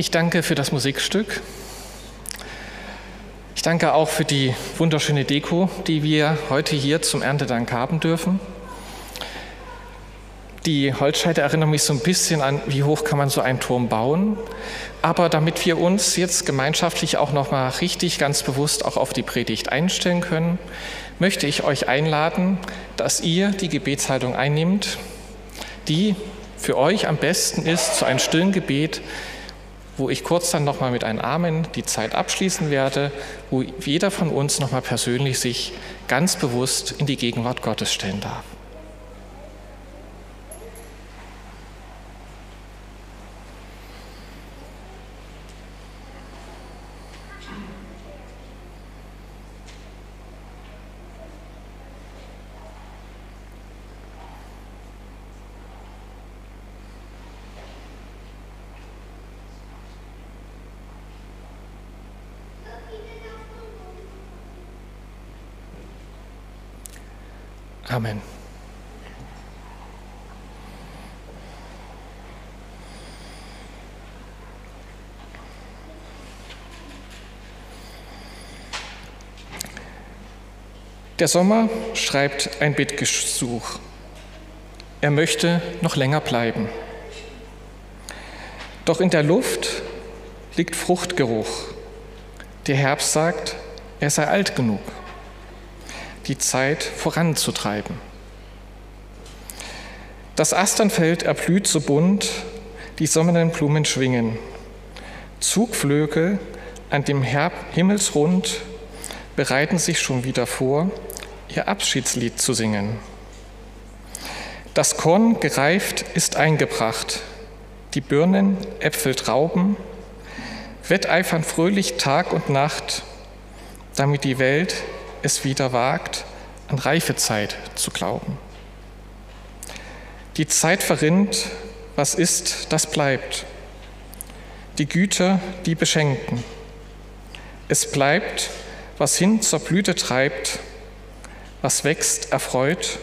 Ich danke für das Musikstück. Ich danke auch für die wunderschöne Deko, die wir heute hier zum Erntedank haben dürfen. Die Holzscheite erinnern mich so ein bisschen an, wie hoch kann man so einen Turm bauen. Aber damit wir uns jetzt gemeinschaftlich auch noch mal richtig ganz bewusst auch auf die Predigt einstellen können, möchte ich euch einladen, dass ihr die Gebetshaltung einnimmt, die für euch am besten ist, zu einem stillen Gebet, wo ich kurz dann nochmal mit einem Amen die Zeit abschließen werde, wo jeder von uns nochmal persönlich sich ganz bewusst in die Gegenwart Gottes stellen darf. Amen. Der Sommer schreibt ein Bittgesuch. Er möchte noch länger bleiben. Doch in der Luft liegt Fruchtgeruch. Der Herbst sagt, er sei alt genug die Zeit voranzutreiben. Das Asternfeld erblüht so bunt, die sommernden Blumen schwingen. Zugflöge an dem Himmelsrund bereiten sich schon wieder vor, ihr Abschiedslied zu singen. Das Korn gereift ist eingebracht, die Birnen, Äpfel, Trauben wetteifern fröhlich Tag und Nacht, damit die Welt es wieder wagt, an Reifezeit zu glauben. Die Zeit verrinnt, was ist, das bleibt. Die Güter, die beschenken. Es bleibt, was hin zur Blüte treibt, was wächst, erfreut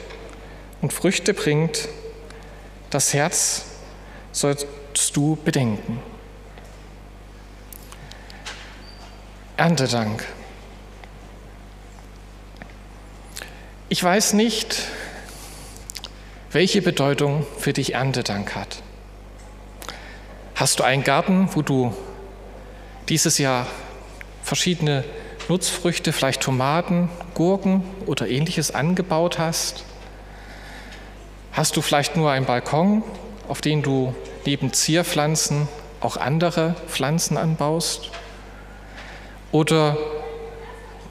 und Früchte bringt. Das Herz sollst du bedenken. Erntedank. Ich weiß nicht, welche Bedeutung für dich Erntedank hat. Hast du einen Garten, wo du dieses Jahr verschiedene Nutzfrüchte, vielleicht Tomaten, Gurken oder ähnliches angebaut hast? Hast du vielleicht nur einen Balkon, auf dem du neben Zierpflanzen auch andere Pflanzen anbaust? Oder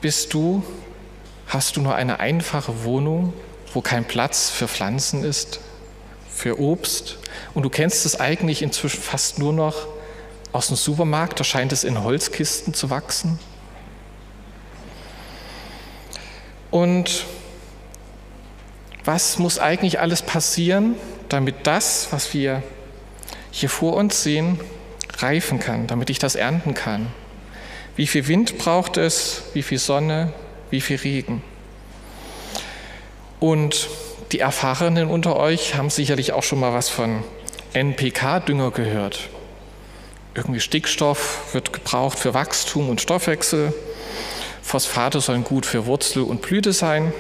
bist du Hast du nur eine einfache Wohnung, wo kein Platz für Pflanzen ist, für Obst? Und du kennst es eigentlich inzwischen fast nur noch aus dem Supermarkt, da scheint es in Holzkisten zu wachsen. Und was muss eigentlich alles passieren, damit das, was wir hier vor uns sehen, reifen kann, damit ich das ernten kann? Wie viel Wind braucht es? Wie viel Sonne? wie viel Regen. Und die Erfahrenen unter euch haben sicherlich auch schon mal was von NPK-Dünger gehört. Irgendwie Stickstoff wird gebraucht für Wachstum und Stoffwechsel. Phosphate sollen gut für Wurzel und Blüte sein.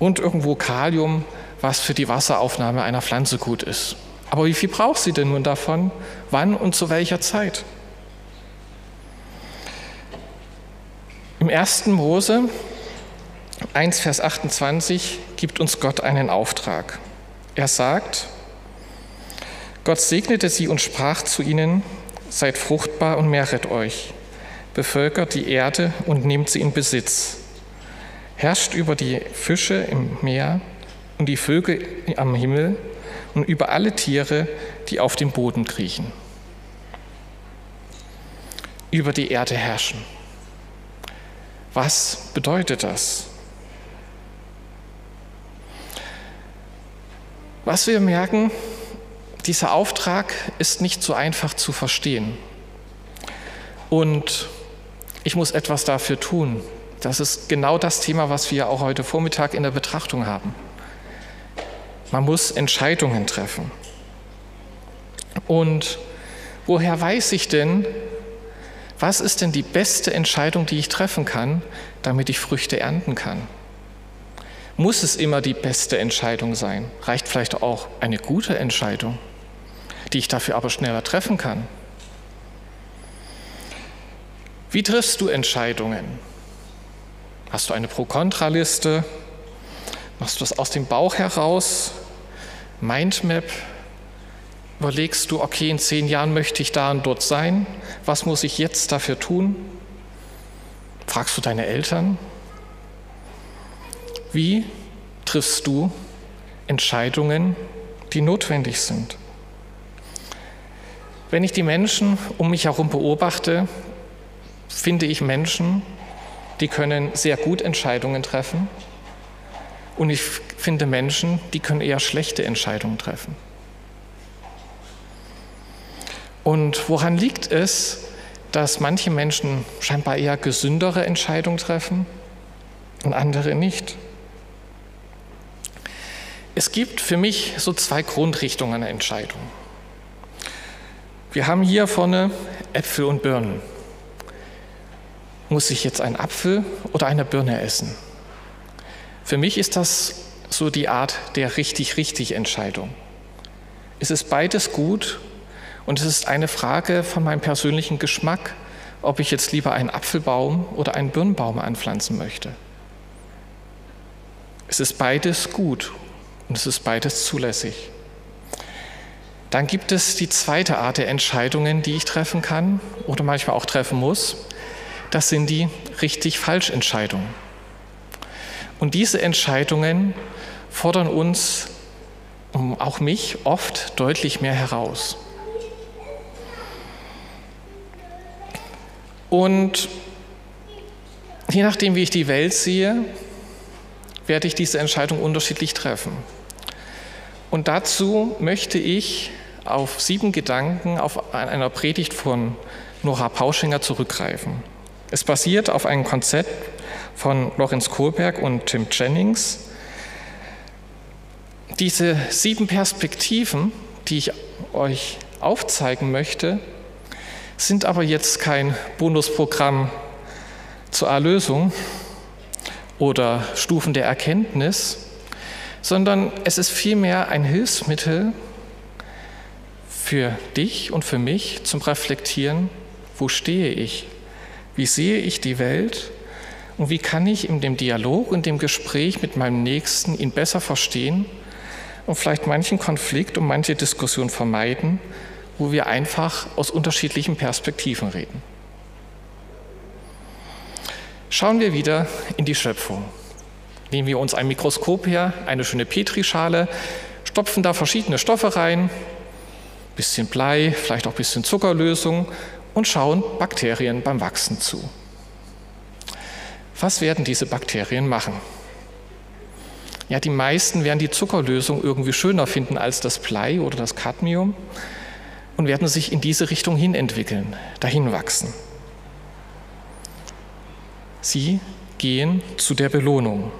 Und irgendwo Kalium, was für die Wasseraufnahme einer Pflanze gut ist. Aber wie viel braucht sie denn nun davon? Wann und zu welcher Zeit? Im 1. Mose 1, Vers 28 gibt uns Gott einen Auftrag. Er sagt, Gott segnete sie und sprach zu ihnen, seid fruchtbar und mehret euch, bevölkert die Erde und nehmt sie in Besitz, herrscht über die Fische im Meer und die Vögel am Himmel und über alle Tiere, die auf dem Boden kriechen. Über die Erde herrschen. Was bedeutet das? Was wir merken, dieser Auftrag ist nicht so einfach zu verstehen. Und ich muss etwas dafür tun. Das ist genau das Thema, was wir auch heute Vormittag in der Betrachtung haben. Man muss Entscheidungen treffen. Und woher weiß ich denn, was ist denn die beste Entscheidung, die ich treffen kann, damit ich Früchte ernten kann? Muss es immer die beste Entscheidung sein? Reicht vielleicht auch eine gute Entscheidung, die ich dafür aber schneller treffen kann? Wie triffst du Entscheidungen? Hast du eine Pro-Kontra-Liste? Machst du das aus dem Bauch heraus? Mindmap? Überlegst du, okay, in zehn Jahren möchte ich da und dort sein? Was muss ich jetzt dafür tun? Fragst du deine Eltern? Wie triffst du Entscheidungen, die notwendig sind? Wenn ich die Menschen um mich herum beobachte, finde ich Menschen, die können sehr gut Entscheidungen treffen und ich finde Menschen, die können eher schlechte Entscheidungen treffen. Und woran liegt es, dass manche Menschen scheinbar eher gesündere Entscheidungen treffen und andere nicht? Es gibt für mich so zwei Grundrichtungen einer Entscheidung. Wir haben hier vorne Äpfel und Birnen. Muss ich jetzt einen Apfel oder eine Birne essen? Für mich ist das so die Art der richtig-richtig Entscheidung. Es ist beides gut und es ist eine Frage von meinem persönlichen Geschmack, ob ich jetzt lieber einen Apfelbaum oder einen Birnbaum anpflanzen möchte. Es ist beides gut und es ist beides zulässig. Dann gibt es die zweite Art der Entscheidungen, die ich treffen kann oder manchmal auch treffen muss das sind die richtig-falsch-Entscheidungen. Und diese Entscheidungen fordern uns, auch mich, oft deutlich mehr heraus. Und je nachdem, wie ich die Welt sehe, werde ich diese Entscheidung unterschiedlich treffen. Und dazu möchte ich auf sieben Gedanken auf einer Predigt von Nora Pauschinger zurückgreifen. Es basiert auf einem Konzept von Lorenz Kohlberg und Tim Jennings. Diese sieben Perspektiven, die ich euch aufzeigen möchte, sind aber jetzt kein Bonusprogramm zur Erlösung oder Stufen der Erkenntnis, sondern es ist vielmehr ein Hilfsmittel für dich und für mich zum Reflektieren, wo stehe ich wie sehe ich die Welt und wie kann ich in dem Dialog und dem Gespräch mit meinem Nächsten ihn besser verstehen und vielleicht manchen Konflikt und manche Diskussion vermeiden, wo wir einfach aus unterschiedlichen Perspektiven reden. Schauen wir wieder in die Schöpfung. Nehmen wir uns ein Mikroskop her, eine schöne Petrischale, stopfen da verschiedene Stoffe rein, bisschen Blei, vielleicht auch bisschen Zuckerlösung und schauen Bakterien beim Wachsen zu. Was werden diese Bakterien machen? Ja, die meisten werden die Zuckerlösung irgendwie schöner finden als das Blei oder das Cadmium und werden sich in diese Richtung hin entwickeln, dahin wachsen. Sie gehen zu der Belohnung.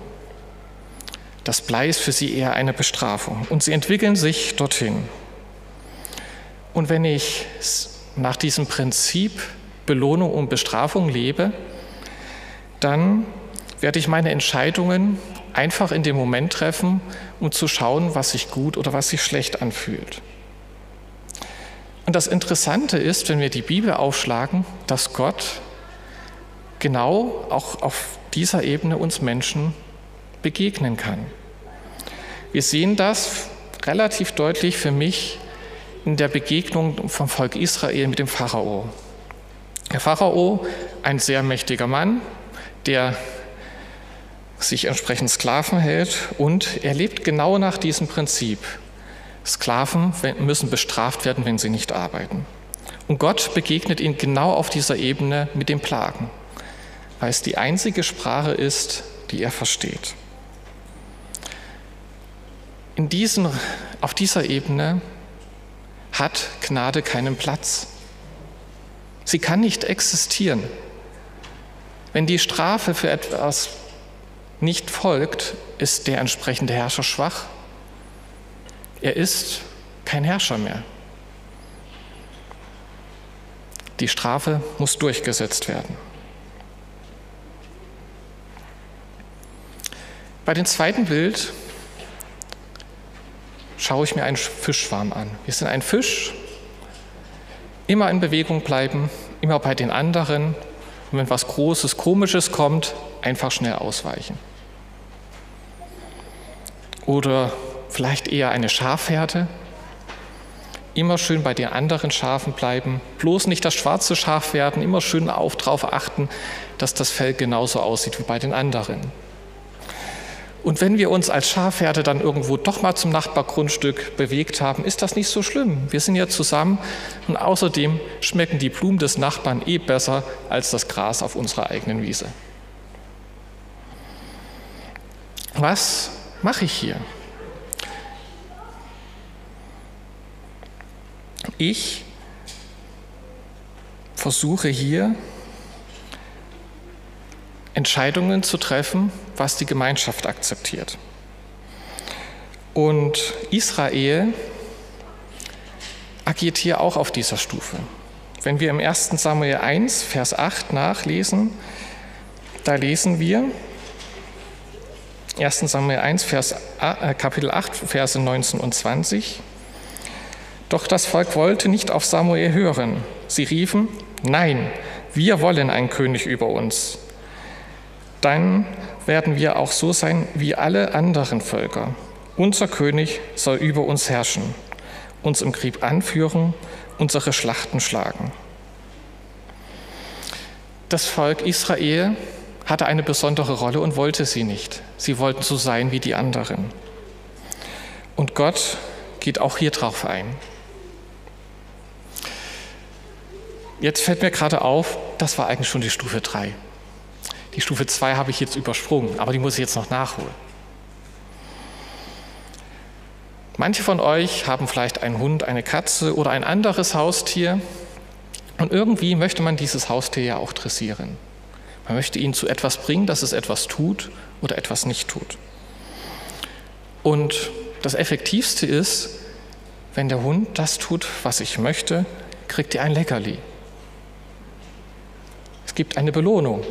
Das Blei ist für sie eher eine Bestrafung und sie entwickeln sich dorthin. Und wenn ich nach diesem Prinzip Belohnung und Bestrafung lebe, dann werde ich meine Entscheidungen einfach in dem Moment treffen, um zu schauen, was sich gut oder was sich schlecht anfühlt. Und das Interessante ist, wenn wir die Bibel aufschlagen, dass Gott genau auch auf dieser Ebene uns Menschen begegnen kann. Wir sehen das relativ deutlich für mich in der Begegnung vom Volk Israel mit dem Pharao. Der Pharao, ein sehr mächtiger Mann, der sich entsprechend Sklaven hält und er lebt genau nach diesem Prinzip. Sklaven müssen bestraft werden, wenn sie nicht arbeiten. Und Gott begegnet ihnen genau auf dieser Ebene mit den Plagen, weil es die einzige Sprache ist, die er versteht. In diesen, auf dieser Ebene hat Gnade keinen Platz. Sie kann nicht existieren. Wenn die Strafe für etwas nicht folgt, ist der entsprechende Herrscher schwach. Er ist kein Herrscher mehr. Die Strafe muss durchgesetzt werden. Bei dem zweiten Bild schaue ich mir einen Fischschwarm an. Wir sind ein Fisch, immer in Bewegung bleiben, immer bei den anderen und wenn was Großes, Komisches kommt, einfach schnell ausweichen. Oder vielleicht eher eine Schafherde, immer schön bei den anderen Schafen bleiben, bloß nicht das schwarze Schaf werden, immer schön auf, darauf achten, dass das Fell genauso aussieht wie bei den anderen. Und wenn wir uns als Schafherde dann irgendwo doch mal zum Nachbargrundstück bewegt haben, ist das nicht so schlimm. Wir sind ja zusammen und außerdem schmecken die Blumen des Nachbarn eh besser als das Gras auf unserer eigenen Wiese. Was mache ich hier? Ich versuche hier Entscheidungen zu treffen, was die Gemeinschaft akzeptiert. Und Israel agiert hier auch auf dieser Stufe. Wenn wir im 1. Samuel 1, Vers 8 nachlesen, da lesen wir 1. Samuel 1, Vers, äh, Kapitel 8, Verse 19 und 20. Doch das Volk wollte nicht auf Samuel hören. Sie riefen, nein, wir wollen einen König über uns dann werden wir auch so sein wie alle anderen Völker. Unser König soll über uns herrschen, uns im Krieg anführen, unsere Schlachten schlagen. Das Volk Israel hatte eine besondere Rolle und wollte sie nicht. Sie wollten so sein wie die anderen. Und Gott geht auch hier drauf ein. Jetzt fällt mir gerade auf, das war eigentlich schon die Stufe 3. Die Stufe 2 habe ich jetzt übersprungen, aber die muss ich jetzt noch nachholen. Manche von euch haben vielleicht einen Hund, eine Katze oder ein anderes Haustier und irgendwie möchte man dieses Haustier ja auch dressieren. Man möchte ihn zu etwas bringen, dass es etwas tut oder etwas nicht tut. Und das Effektivste ist, wenn der Hund das tut, was ich möchte, kriegt er ein Leckerli. Es gibt eine Belohnung.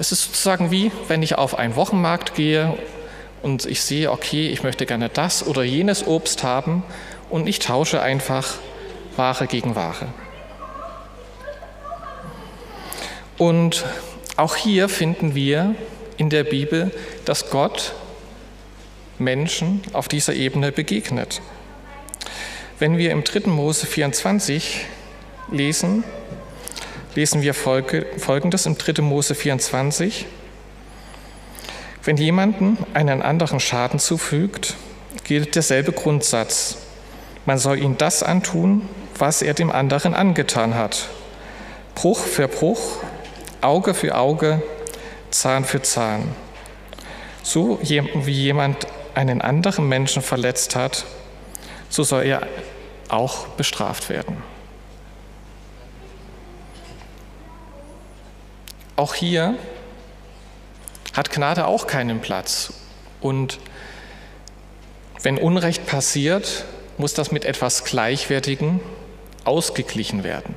Es ist sozusagen wie, wenn ich auf einen Wochenmarkt gehe und ich sehe, okay, ich möchte gerne das oder jenes Obst haben und ich tausche einfach Ware gegen Ware. Und auch hier finden wir in der Bibel, dass Gott Menschen auf dieser Ebene begegnet. Wenn wir im 3. Mose 24 lesen, lesen wir Folgendes im 3. Mose 24. Wenn jemanden einen anderen Schaden zufügt, gilt derselbe Grundsatz. Man soll ihm das antun, was er dem anderen angetan hat. Bruch für Bruch, Auge für Auge, Zahn für Zahn. So wie jemand einen anderen Menschen verletzt hat, so soll er auch bestraft werden. Auch hier hat Gnade auch keinen Platz. Und wenn Unrecht passiert, muss das mit etwas Gleichwertigem ausgeglichen werden.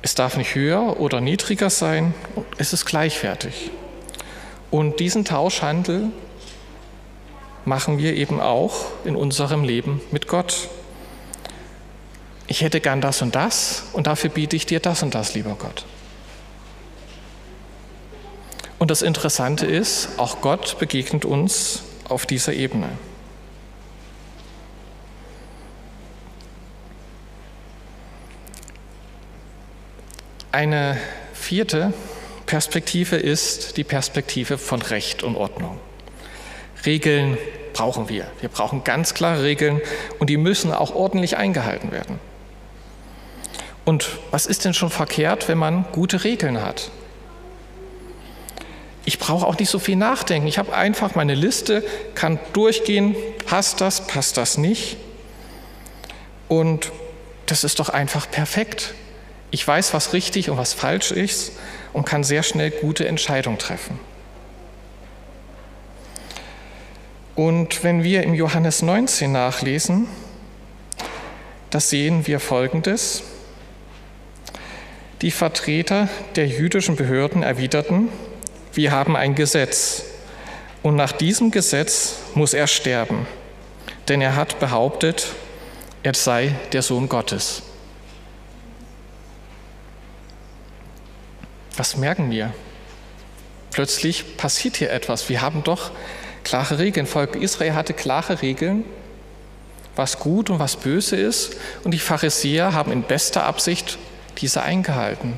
Es darf nicht höher oder niedriger sein, es ist gleichwertig. Und diesen Tauschhandel machen wir eben auch in unserem Leben mit Gott. Ich hätte gern das und das und dafür biete ich dir das und das, lieber Gott. Und das Interessante ist, auch Gott begegnet uns auf dieser Ebene. Eine vierte Perspektive ist die Perspektive von Recht und Ordnung. Regeln brauchen wir. Wir brauchen ganz klare Regeln und die müssen auch ordentlich eingehalten werden. Und was ist denn schon verkehrt, wenn man gute Regeln hat? Ich brauche auch nicht so viel nachdenken. Ich habe einfach meine Liste, kann durchgehen, passt das, passt das nicht. Und das ist doch einfach perfekt. Ich weiß, was richtig und was falsch ist und kann sehr schnell gute Entscheidungen treffen. Und wenn wir im Johannes 19 nachlesen, da sehen wir Folgendes. Die Vertreter der jüdischen Behörden erwiderten, wir haben ein Gesetz und nach diesem Gesetz muss er sterben, denn er hat behauptet, er sei der Sohn Gottes. Was merken wir? Plötzlich passiert hier etwas. Wir haben doch klare Regeln. Volk Israel hatte klare Regeln, was gut und was böse ist. Und die Pharisäer haben in bester Absicht diese eingehalten.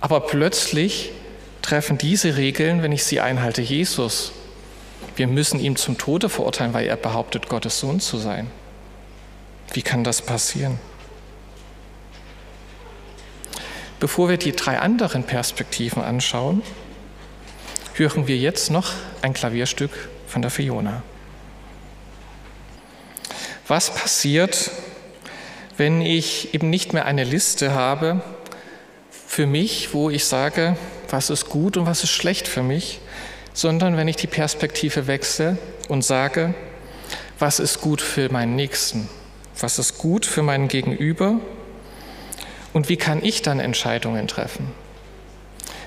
Aber plötzlich treffen diese Regeln, wenn ich sie einhalte, Jesus. Wir müssen ihn zum Tode verurteilen, weil er behauptet, Gottes Sohn zu sein. Wie kann das passieren? Bevor wir die drei anderen Perspektiven anschauen, hören wir jetzt noch ein Klavierstück von der Fiona. Was passiert, wenn ich eben nicht mehr eine Liste habe für mich, wo ich sage, was ist gut und was ist schlecht für mich, sondern wenn ich die Perspektive wechsle und sage, was ist gut für meinen Nächsten, was ist gut für meinen Gegenüber und wie kann ich dann Entscheidungen treffen?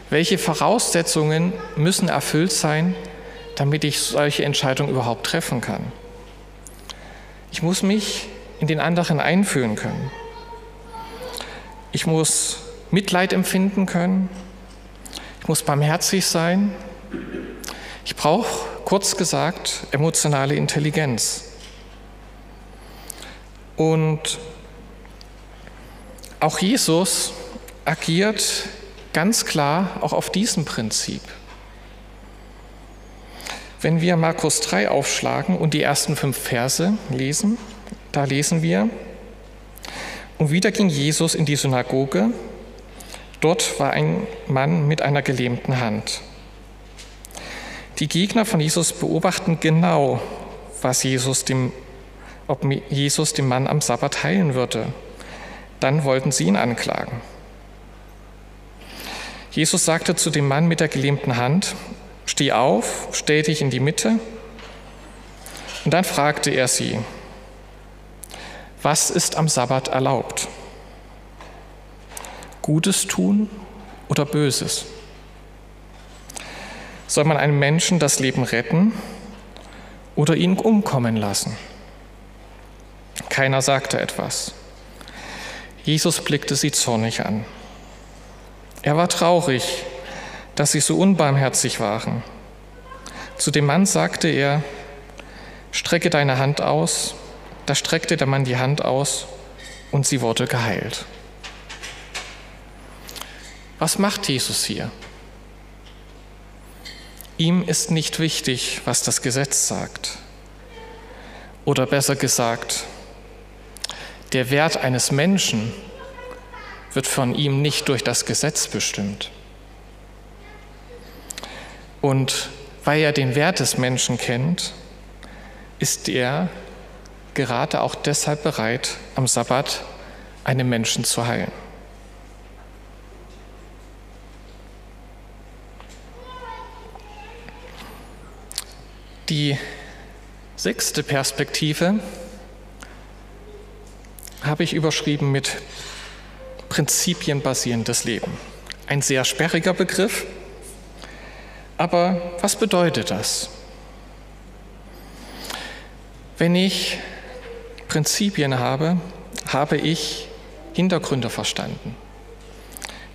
Welche Voraussetzungen müssen erfüllt sein, damit ich solche Entscheidungen überhaupt treffen kann? Ich muss mich in den anderen einfühlen können. Ich muss Mitleid empfinden können. Muss barmherzig sein. Ich brauche, kurz gesagt, emotionale Intelligenz. Und auch Jesus agiert ganz klar auch auf diesem Prinzip. Wenn wir Markus 3 aufschlagen und die ersten fünf Verse lesen, da lesen wir, und wieder ging Jesus in die Synagoge, dort war ein Mann mit einer gelähmten Hand. Die Gegner von Jesus beobachten genau, was Jesus dem, ob Jesus dem Mann am Sabbat heilen würde. Dann wollten sie ihn anklagen. Jesus sagte zu dem Mann mit der gelähmten Hand, steh auf, stell dich in die Mitte. Und dann fragte er sie, was ist am Sabbat erlaubt? Gutes tun oder Böses? Soll man einem Menschen das Leben retten oder ihn umkommen lassen? Keiner sagte etwas. Jesus blickte sie zornig an. Er war traurig, dass sie so unbarmherzig waren. Zu dem Mann sagte er, strecke deine Hand aus. Da streckte der Mann die Hand aus und sie wurde geheilt. Was macht Jesus hier? Ihm ist nicht wichtig, was das Gesetz sagt. Oder besser gesagt, der Wert eines Menschen wird von ihm nicht durch das Gesetz bestimmt. Und weil er den Wert des Menschen kennt, ist er gerade auch deshalb bereit, am Sabbat einen Menschen zu heilen. Die sechste Perspektive habe ich überschrieben mit prinzipienbasierendes Leben. Ein sehr sperriger Begriff, aber was bedeutet das? Wenn ich Prinzipien habe, habe ich Hintergründe verstanden.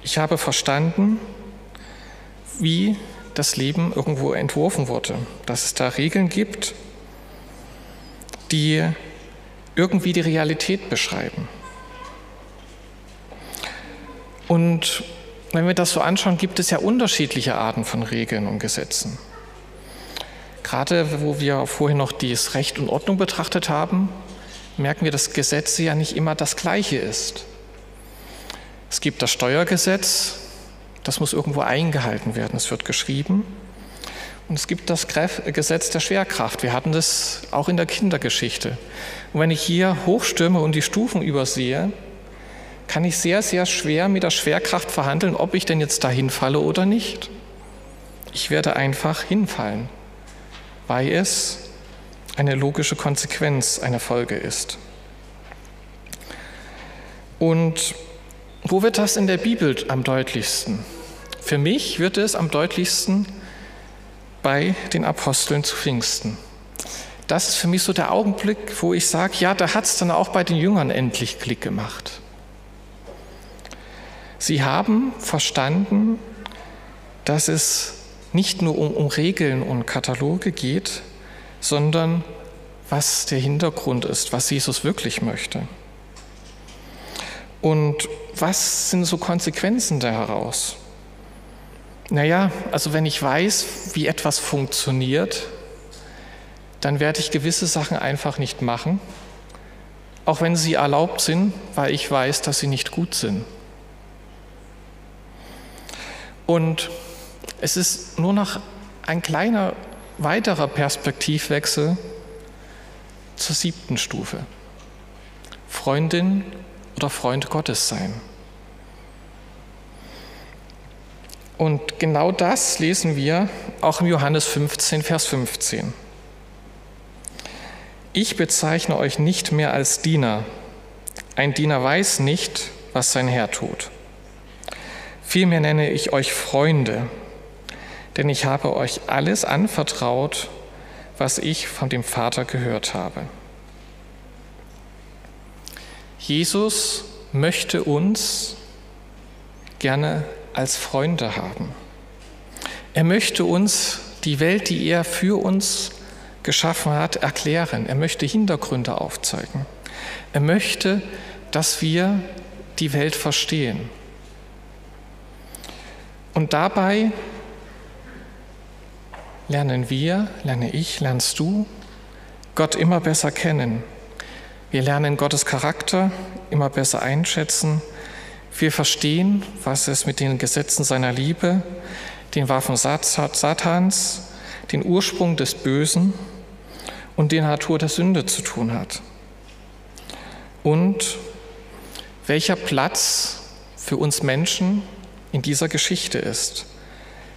Ich habe verstanden, wie das Leben irgendwo entworfen wurde, dass es da Regeln gibt, die irgendwie die Realität beschreiben. Und wenn wir das so anschauen, gibt es ja unterschiedliche Arten von Regeln und Gesetzen. Gerade wo wir vorhin noch das Recht und Ordnung betrachtet haben, merken wir, dass Gesetze ja nicht immer das gleiche ist. Es gibt das Steuergesetz, das muss irgendwo eingehalten werden. Es wird geschrieben. Und es gibt das Gesetz der Schwerkraft. Wir hatten das auch in der Kindergeschichte. Und wenn ich hier hochstürme und die Stufen übersehe, kann ich sehr, sehr schwer mit der Schwerkraft verhandeln, ob ich denn jetzt dahin falle oder nicht. Ich werde einfach hinfallen, weil es eine logische Konsequenz, eine Folge ist. Und wo wird das in der Bibel am deutlichsten? Für mich wird es am deutlichsten bei den Aposteln zu Pfingsten. Das ist für mich so der Augenblick, wo ich sage, ja, da hat es dann auch bei den Jüngern endlich Klick gemacht. Sie haben verstanden, dass es nicht nur um, um Regeln und Kataloge geht, sondern was der Hintergrund ist, was Jesus wirklich möchte. Und was sind so Konsequenzen daraus? Naja, also wenn ich weiß, wie etwas funktioniert, dann werde ich gewisse Sachen einfach nicht machen, auch wenn sie erlaubt sind, weil ich weiß, dass sie nicht gut sind. Und es ist nur noch ein kleiner weiterer Perspektivwechsel zur siebten Stufe. Freundin oder Freund Gottes sein. Und genau das lesen wir auch im Johannes 15, Vers 15. Ich bezeichne euch nicht mehr als Diener. Ein Diener weiß nicht, was sein Herr tut. Vielmehr nenne ich euch Freunde, denn ich habe euch alles anvertraut, was ich von dem Vater gehört habe. Jesus möchte uns gerne als Freunde haben. Er möchte uns die Welt, die er für uns geschaffen hat, erklären. Er möchte Hintergründe aufzeigen. Er möchte, dass wir die Welt verstehen. Und dabei lernen wir, lerne ich, lernst du Gott immer besser kennen. Wir lernen Gottes Charakter immer besser einschätzen. Wir verstehen, was es mit den Gesetzen seiner Liebe, den Waffen Satans, den Ursprung des Bösen und die Natur der Sünde zu tun hat. Und welcher Platz für uns Menschen in dieser Geschichte ist,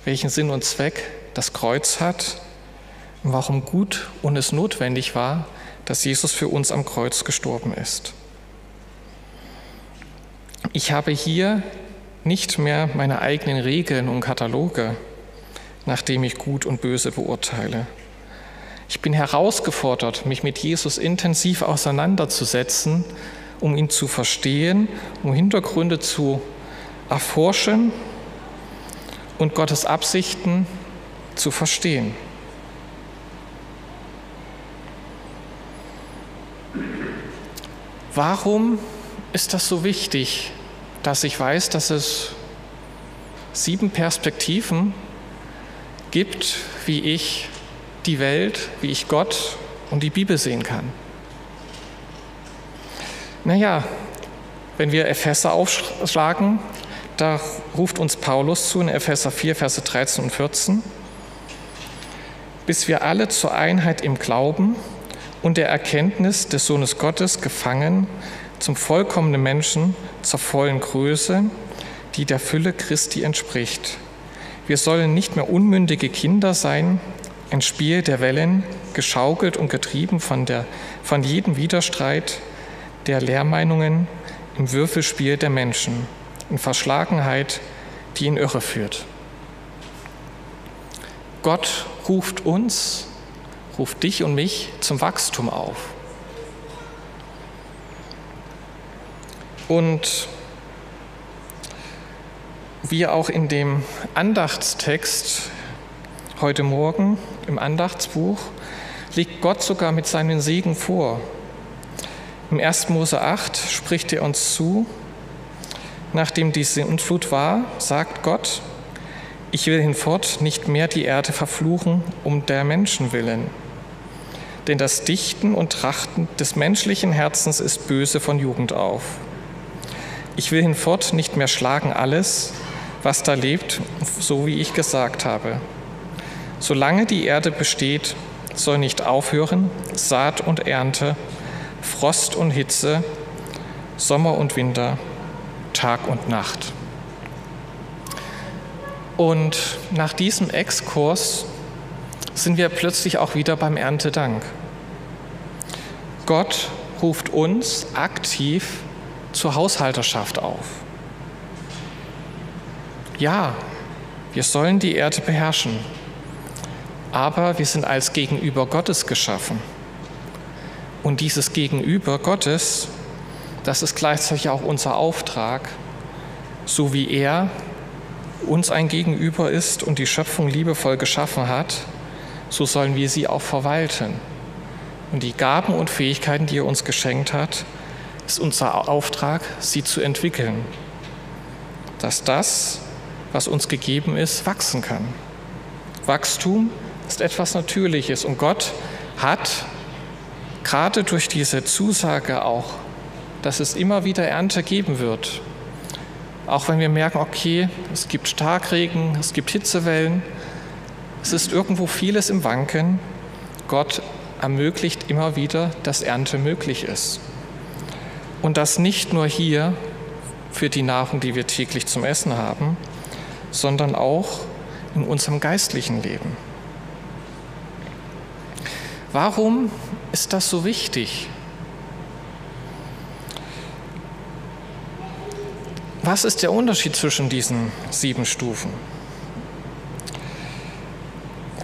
welchen Sinn und Zweck das Kreuz hat und warum gut und es notwendig war, dass Jesus für uns am Kreuz gestorben ist. Ich habe hier nicht mehr meine eigenen Regeln und Kataloge, nachdem ich gut und böse beurteile. Ich bin herausgefordert, mich mit Jesus intensiv auseinanderzusetzen, um ihn zu verstehen, um Hintergründe zu erforschen und Gottes Absichten zu verstehen. Warum ist das so wichtig, dass ich weiß, dass es sieben Perspektiven gibt, wie ich die Welt, wie ich Gott und die Bibel sehen kann? Naja, wenn wir Epheser aufschlagen, da ruft uns Paulus zu in Epheser 4, Verse 13 und 14 bis wir alle zur Einheit im Glauben und der Erkenntnis des Sohnes Gottes gefangen zum vollkommenen Menschen, zur vollen Größe, die der Fülle Christi entspricht. Wir sollen nicht mehr unmündige Kinder sein, ein Spiel der Wellen, geschaukelt und getrieben von, der, von jedem Widerstreit der Lehrmeinungen im Würfelspiel der Menschen, in Verschlagenheit, die in Irre führt. Gott ruft uns, ruft dich und mich zum Wachstum auf. Und wie auch in dem Andachtstext heute Morgen im Andachtsbuch liegt Gott sogar mit seinen Segen vor. Im 1. Mose 8 spricht er uns zu, nachdem die Sintflut war, sagt Gott, ich will hinfort nicht mehr die Erde verfluchen um der Menschen willen. Denn das Dichten und Trachten des menschlichen Herzens ist böse von Jugend auf. Ich will hinfort nicht mehr schlagen alles, was da lebt, so wie ich gesagt habe. Solange die Erde besteht, soll nicht aufhören Saat und Ernte, Frost und Hitze, Sommer und Winter, Tag und Nacht. Und nach diesem Exkurs sind wir plötzlich auch wieder beim Erntedank. Gott ruft uns aktiv zur Haushalterschaft auf. Ja, wir sollen die Erde beherrschen, aber wir sind als Gegenüber Gottes geschaffen. Und dieses Gegenüber Gottes, das ist gleichzeitig auch unser Auftrag, so wie er uns ein Gegenüber ist und die Schöpfung liebevoll geschaffen hat, so sollen wir sie auch verwalten. Und die Gaben und Fähigkeiten, die er uns geschenkt hat, ist unser Auftrag, sie zu entwickeln. Dass das, was uns gegeben ist, wachsen kann. Wachstum ist etwas Natürliches und Gott hat gerade durch diese Zusage auch, dass es immer wieder Ernte geben wird, auch wenn wir merken, okay, es gibt Starkregen, es gibt Hitzewellen, es ist irgendwo vieles im Wanken. Gott ermöglicht immer wieder, dass Ernte möglich ist. Und das nicht nur hier für die Nahrung, die wir täglich zum Essen haben, sondern auch in unserem geistlichen Leben. Warum ist das so wichtig? Was ist der Unterschied zwischen diesen sieben Stufen?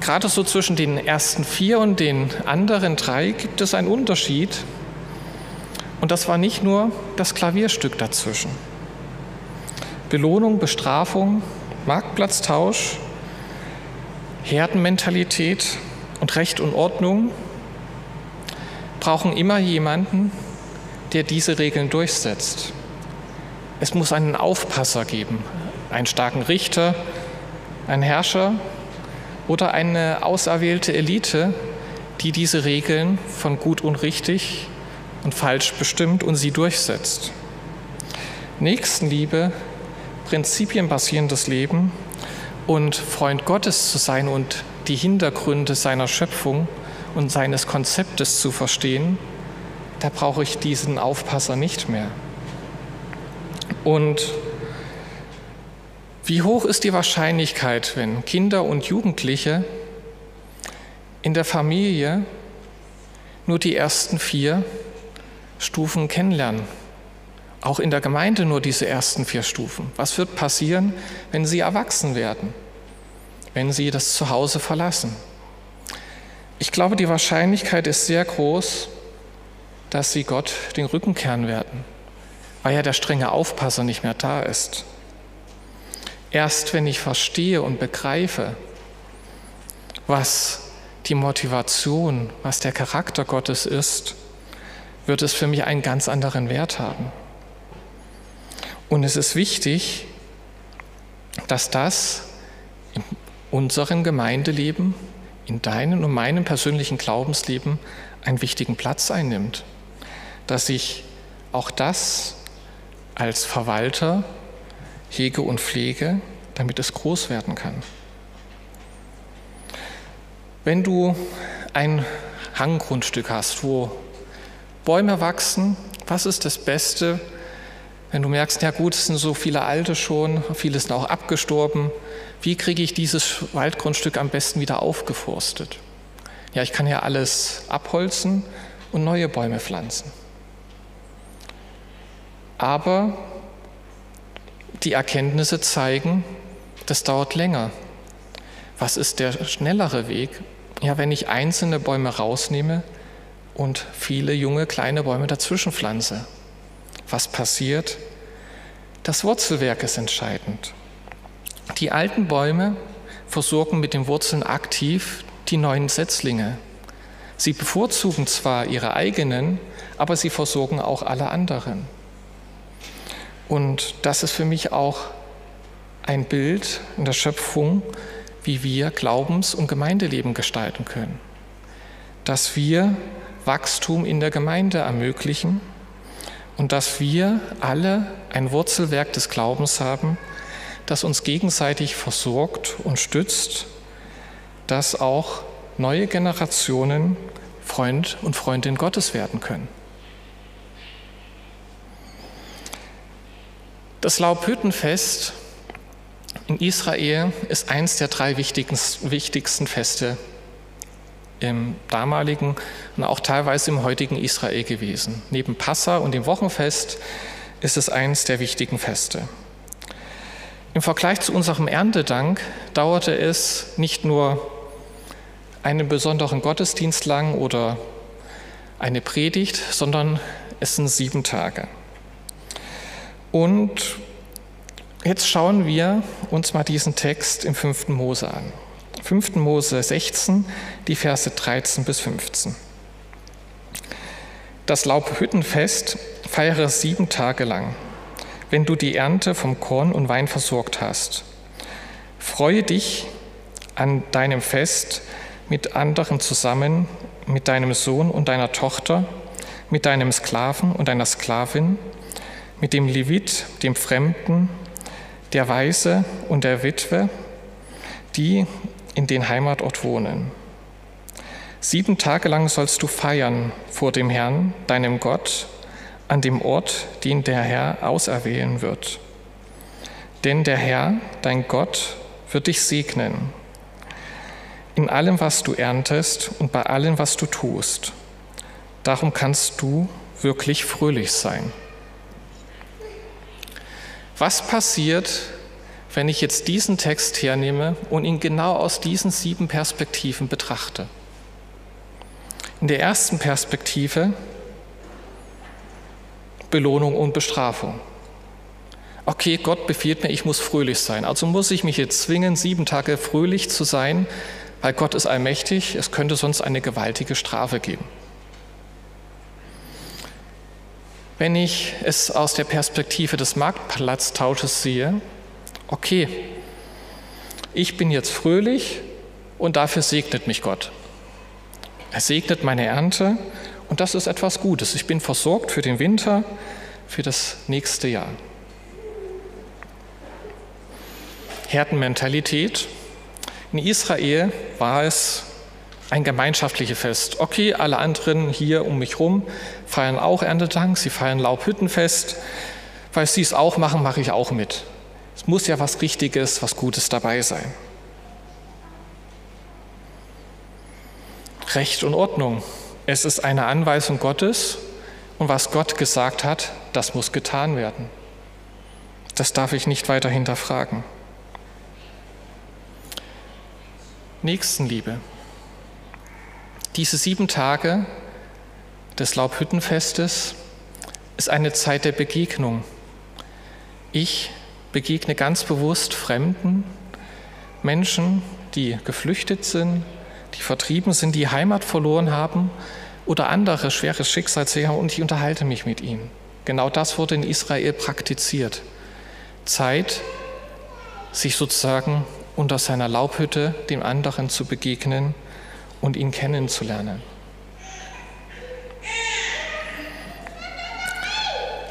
Gerade so zwischen den ersten vier und den anderen drei gibt es einen Unterschied. Und das war nicht nur das Klavierstück dazwischen. Belohnung, Bestrafung, Marktplatztausch, Herdenmentalität und Recht und Ordnung brauchen immer jemanden, der diese Regeln durchsetzt. Es muss einen Aufpasser geben, einen starken Richter, einen Herrscher oder eine auserwählte Elite, die diese Regeln von gut und richtig und falsch bestimmt und sie durchsetzt. Nächstenliebe, prinzipienbasierendes Leben und Freund Gottes zu sein und die Hintergründe seiner Schöpfung und seines Konzeptes zu verstehen, da brauche ich diesen Aufpasser nicht mehr. Und wie hoch ist die Wahrscheinlichkeit, wenn Kinder und Jugendliche in der Familie nur die ersten vier Stufen kennenlernen? Auch in der Gemeinde nur diese ersten vier Stufen. Was wird passieren, wenn sie erwachsen werden? Wenn sie das Zuhause verlassen? Ich glaube, die Wahrscheinlichkeit ist sehr groß, dass sie Gott den Rücken kehren werden weil ja der strenge Aufpasser nicht mehr da ist. Erst wenn ich verstehe und begreife, was die Motivation, was der Charakter Gottes ist, wird es für mich einen ganz anderen Wert haben. Und es ist wichtig, dass das in unserem Gemeindeleben, in deinem und meinem persönlichen Glaubensleben einen wichtigen Platz einnimmt. Dass ich auch das als Verwalter hege und pflege, damit es groß werden kann. Wenn du ein Hanggrundstück hast, wo Bäume wachsen, was ist das Beste, wenn du merkst, ja gut, es sind so viele alte schon, viele sind auch abgestorben, wie kriege ich dieses Waldgrundstück am besten wieder aufgeforstet? Ja, ich kann ja alles abholzen und neue Bäume pflanzen. Aber die Erkenntnisse zeigen, das dauert länger. Was ist der schnellere Weg? Ja, wenn ich einzelne Bäume rausnehme und viele junge kleine Bäume dazwischen pflanze. Was passiert? Das Wurzelwerk ist entscheidend. Die alten Bäume versorgen mit den Wurzeln aktiv die neuen Setzlinge. Sie bevorzugen zwar ihre eigenen, aber sie versorgen auch alle anderen. Und das ist für mich auch ein Bild in der Schöpfung, wie wir Glaubens- und Gemeindeleben gestalten können. Dass wir Wachstum in der Gemeinde ermöglichen und dass wir alle ein Wurzelwerk des Glaubens haben, das uns gegenseitig versorgt und stützt, dass auch neue Generationen Freund und Freundin Gottes werden können. Das Laubhüttenfest in Israel ist eins der drei wichtigsten Feste im damaligen und auch teilweise im heutigen Israel gewesen. Neben Passa und dem Wochenfest ist es eines der wichtigen Feste. Im Vergleich zu unserem Erntedank dauerte es nicht nur einen besonderen Gottesdienst lang oder eine Predigt, sondern es sind sieben Tage. Und jetzt schauen wir uns mal diesen Text im 5. Mose an. 5. Mose 16, die Verse 13 bis 15. Das Laubhüttenfest feiere sieben Tage lang wenn du die Ernte vom Korn und Wein versorgt hast. Freue dich an deinem Fest mit anderen zusammen, mit deinem Sohn und deiner Tochter, mit deinem Sklaven und deiner Sklavin, mit dem Levit, dem Fremden, der Weise und der Witwe, die in den Heimatort wohnen. Sieben Tage lang sollst du feiern vor dem Herrn, deinem Gott, an dem Ort, den der Herr auserwählen wird. Denn der Herr, dein Gott, wird dich segnen in allem, was du erntest und bei allem, was du tust. Darum kannst du wirklich fröhlich sein. Was passiert, wenn ich jetzt diesen Text hernehme und ihn genau aus diesen sieben Perspektiven betrachte? In der ersten Perspektive Belohnung und Bestrafung. Okay, Gott befiehlt mir, ich muss fröhlich sein. Also muss ich mich jetzt zwingen, sieben Tage fröhlich zu sein, weil Gott ist allmächtig. Es könnte sonst eine gewaltige Strafe geben. Wenn ich es aus der Perspektive des Marktplatztausches sehe, okay, ich bin jetzt fröhlich und dafür segnet mich Gott. Er segnet meine Ernte und das ist etwas Gutes. Ich bin versorgt für den Winter, für das nächste Jahr. Herdenmentalität. In Israel war es ein gemeinschaftliches Fest. Okay, alle anderen hier um mich herum feiern auch Erntedank, sie feiern Laubhüttenfest. Weil sie es auch machen, mache ich auch mit. Es muss ja was Richtiges, was Gutes dabei sein. Recht und Ordnung. Es ist eine Anweisung Gottes und was Gott gesagt hat, das muss getan werden. Das darf ich nicht weiter hinterfragen. Nächstenliebe. Diese sieben Tage des Laubhüttenfestes ist eine Zeit der Begegnung. Ich begegne ganz bewusst Fremden, Menschen, die geflüchtet sind, die vertrieben sind, die Heimat verloren haben oder andere schwere Schicksalsjahre und ich unterhalte mich mit ihnen. Genau das wurde in Israel praktiziert. Zeit, sich sozusagen unter seiner Laubhütte dem anderen zu begegnen und ihn kennenzulernen.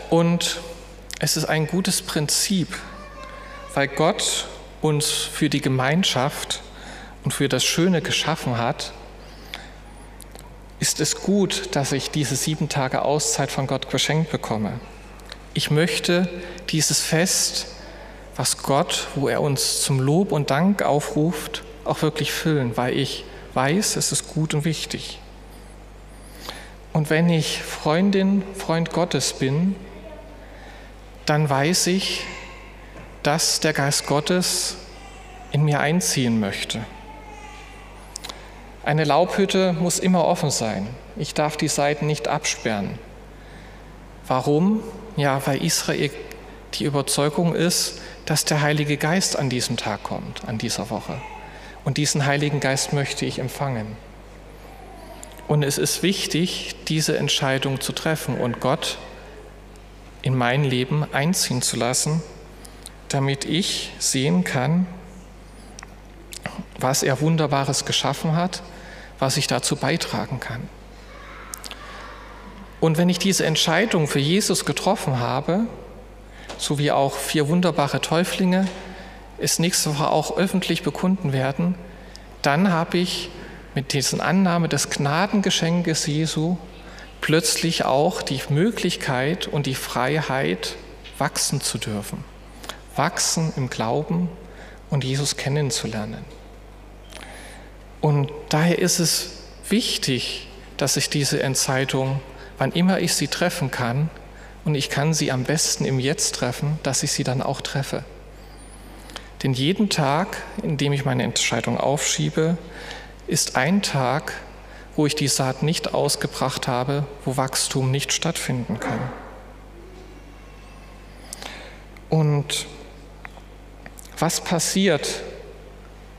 Und es ist ein gutes Prinzip, weil Gott uns für die Gemeinschaft und für das Schöne geschaffen hat, ist es gut, dass ich diese sieben Tage Auszeit von Gott geschenkt bekomme. Ich möchte dieses Fest, was Gott, wo er uns zum Lob und Dank aufruft, auch wirklich füllen, weil ich weiß, es ist gut und wichtig. Und wenn ich Freundin, Freund Gottes bin, dann weiß ich, dass der Geist Gottes in mir einziehen möchte. Eine Laubhütte muss immer offen sein. Ich darf die Seiten nicht absperren. Warum? Ja, weil Israel die Überzeugung ist, dass der Heilige Geist an diesem Tag kommt, an dieser Woche. Und diesen Heiligen Geist möchte ich empfangen. Und es ist wichtig, diese Entscheidung zu treffen und Gott in mein Leben einziehen zu lassen, damit ich sehen kann, was er Wunderbares geschaffen hat was ich dazu beitragen kann. Und wenn ich diese Entscheidung für Jesus getroffen habe, so wie auch vier wunderbare Täuflinge es nächste Woche auch öffentlich bekunden werden, dann habe ich mit diesen Annahme des Gnadengeschenkes Jesu plötzlich auch die Möglichkeit und die Freiheit, wachsen zu dürfen. Wachsen im Glauben und Jesus kennenzulernen. Und daher ist es wichtig, dass ich diese Entscheidung, wann immer ich sie treffen kann, und ich kann sie am besten im Jetzt treffen, dass ich sie dann auch treffe. Denn jeden Tag, in dem ich meine Entscheidung aufschiebe, ist ein Tag, wo ich die Saat nicht ausgebracht habe, wo Wachstum nicht stattfinden kann. Und was passiert,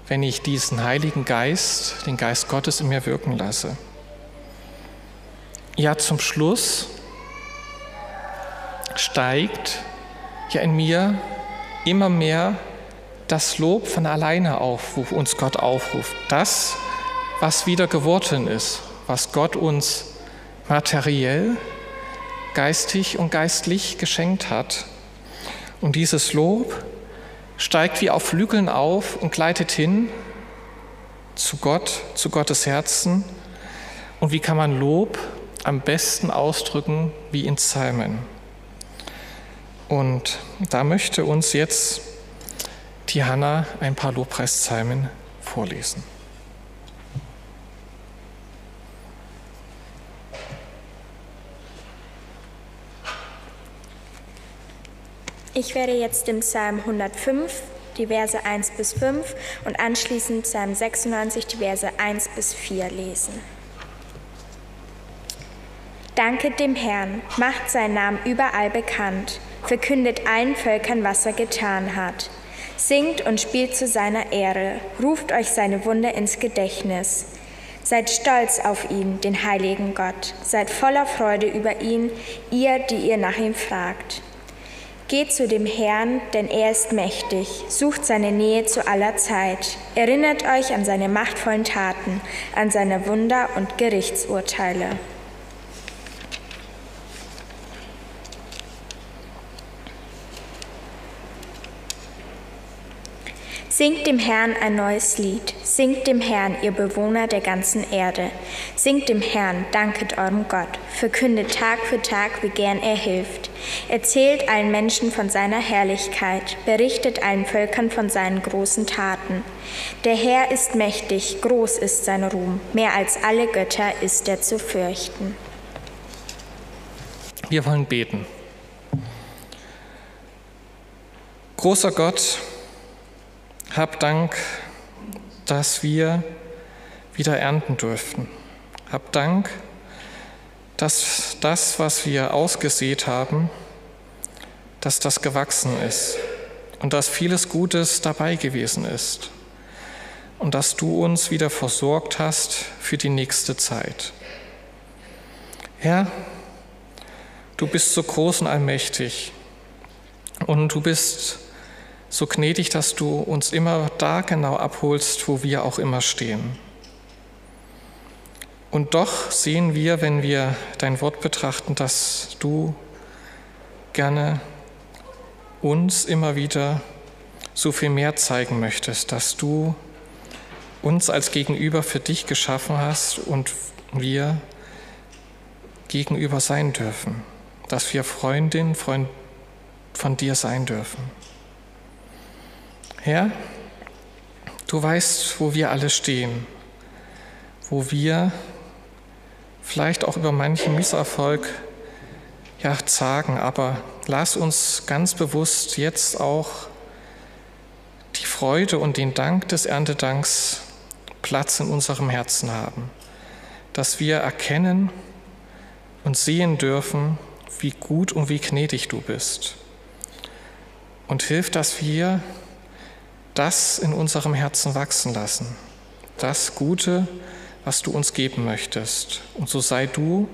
wenn ich diesen Heiligen Geist, den Geist Gottes in mir wirken lasse? Ja, zum Schluss steigt ja in mir immer mehr das Lob von alleine auf, wo uns Gott aufruft. Das, was wieder geworden ist, was Gott uns materiell, geistig und geistlich geschenkt hat. Und dieses Lob steigt wie auf Flügeln auf und gleitet hin zu Gott, zu Gottes Herzen. Und wie kann man Lob am besten ausdrücken wie in Psalmen? Und da möchte uns jetzt die Hanna ein paar Lobpreispsalmen vorlesen. Ich werde jetzt im Psalm 105 die Verse 1 bis 5 und anschließend Psalm 96 die Verse 1 bis 4 lesen. Danket dem Herrn, macht seinen Namen überall bekannt, verkündet allen Völkern, was er getan hat. Singt und spielt zu seiner Ehre, ruft euch seine Wunder ins Gedächtnis. Seid stolz auf ihn, den heiligen Gott, seid voller Freude über ihn, ihr, die ihr nach ihm fragt. Geht zu dem Herrn, denn er ist mächtig, sucht seine Nähe zu aller Zeit. Erinnert euch an seine machtvollen Taten, an seine Wunder und Gerichtsurteile. Singt dem Herrn ein neues Lied. Singt dem Herrn, ihr Bewohner der ganzen Erde. Singt dem Herrn, danket eurem Gott. Verkündet Tag für Tag, wie gern er hilft. Erzählt allen Menschen von seiner Herrlichkeit. Berichtet allen Völkern von seinen großen Taten. Der Herr ist mächtig, groß ist sein Ruhm. Mehr als alle Götter ist er zu fürchten. Wir wollen beten. Großer Gott, hab Dank, dass wir wieder ernten durften. Hab Dank, dass das, was wir ausgesät haben, dass das gewachsen ist und dass vieles Gutes dabei gewesen ist und dass du uns wieder versorgt hast für die nächste Zeit. Herr, du bist so groß und allmächtig und du bist so gnädig, dass du uns immer da genau abholst, wo wir auch immer stehen. Und doch sehen wir, wenn wir dein Wort betrachten, dass du gerne uns immer wieder so viel mehr zeigen möchtest, dass du uns als Gegenüber für dich geschaffen hast und wir gegenüber sein dürfen, dass wir Freundin, Freund von dir sein dürfen. Herr, du weißt, wo wir alle stehen, wo wir vielleicht auch über manchen Misserfolg ja, zagen, aber lass uns ganz bewusst jetzt auch die Freude und den Dank des Erntedanks Platz in unserem Herzen haben, dass wir erkennen und sehen dürfen, wie gut und wie gnädig du bist. Und hilf, dass wir das in unserem Herzen wachsen lassen. Das Gute, was du uns geben möchtest. Und so sei du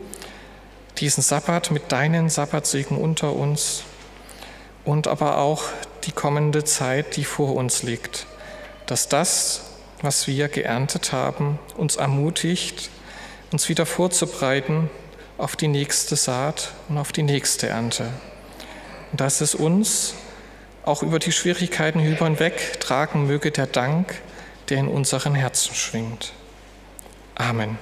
diesen Sabbat mit deinen Sabbatsegen unter uns und aber auch die kommende Zeit, die vor uns liegt, dass das, was wir geerntet haben, uns ermutigt, uns wieder vorzubereiten auf die nächste Saat und auf die nächste Ernte. Und dass es uns auch über die Schwierigkeiten hinweg tragen möge der Dank, der in unseren Herzen schwingt. Amen.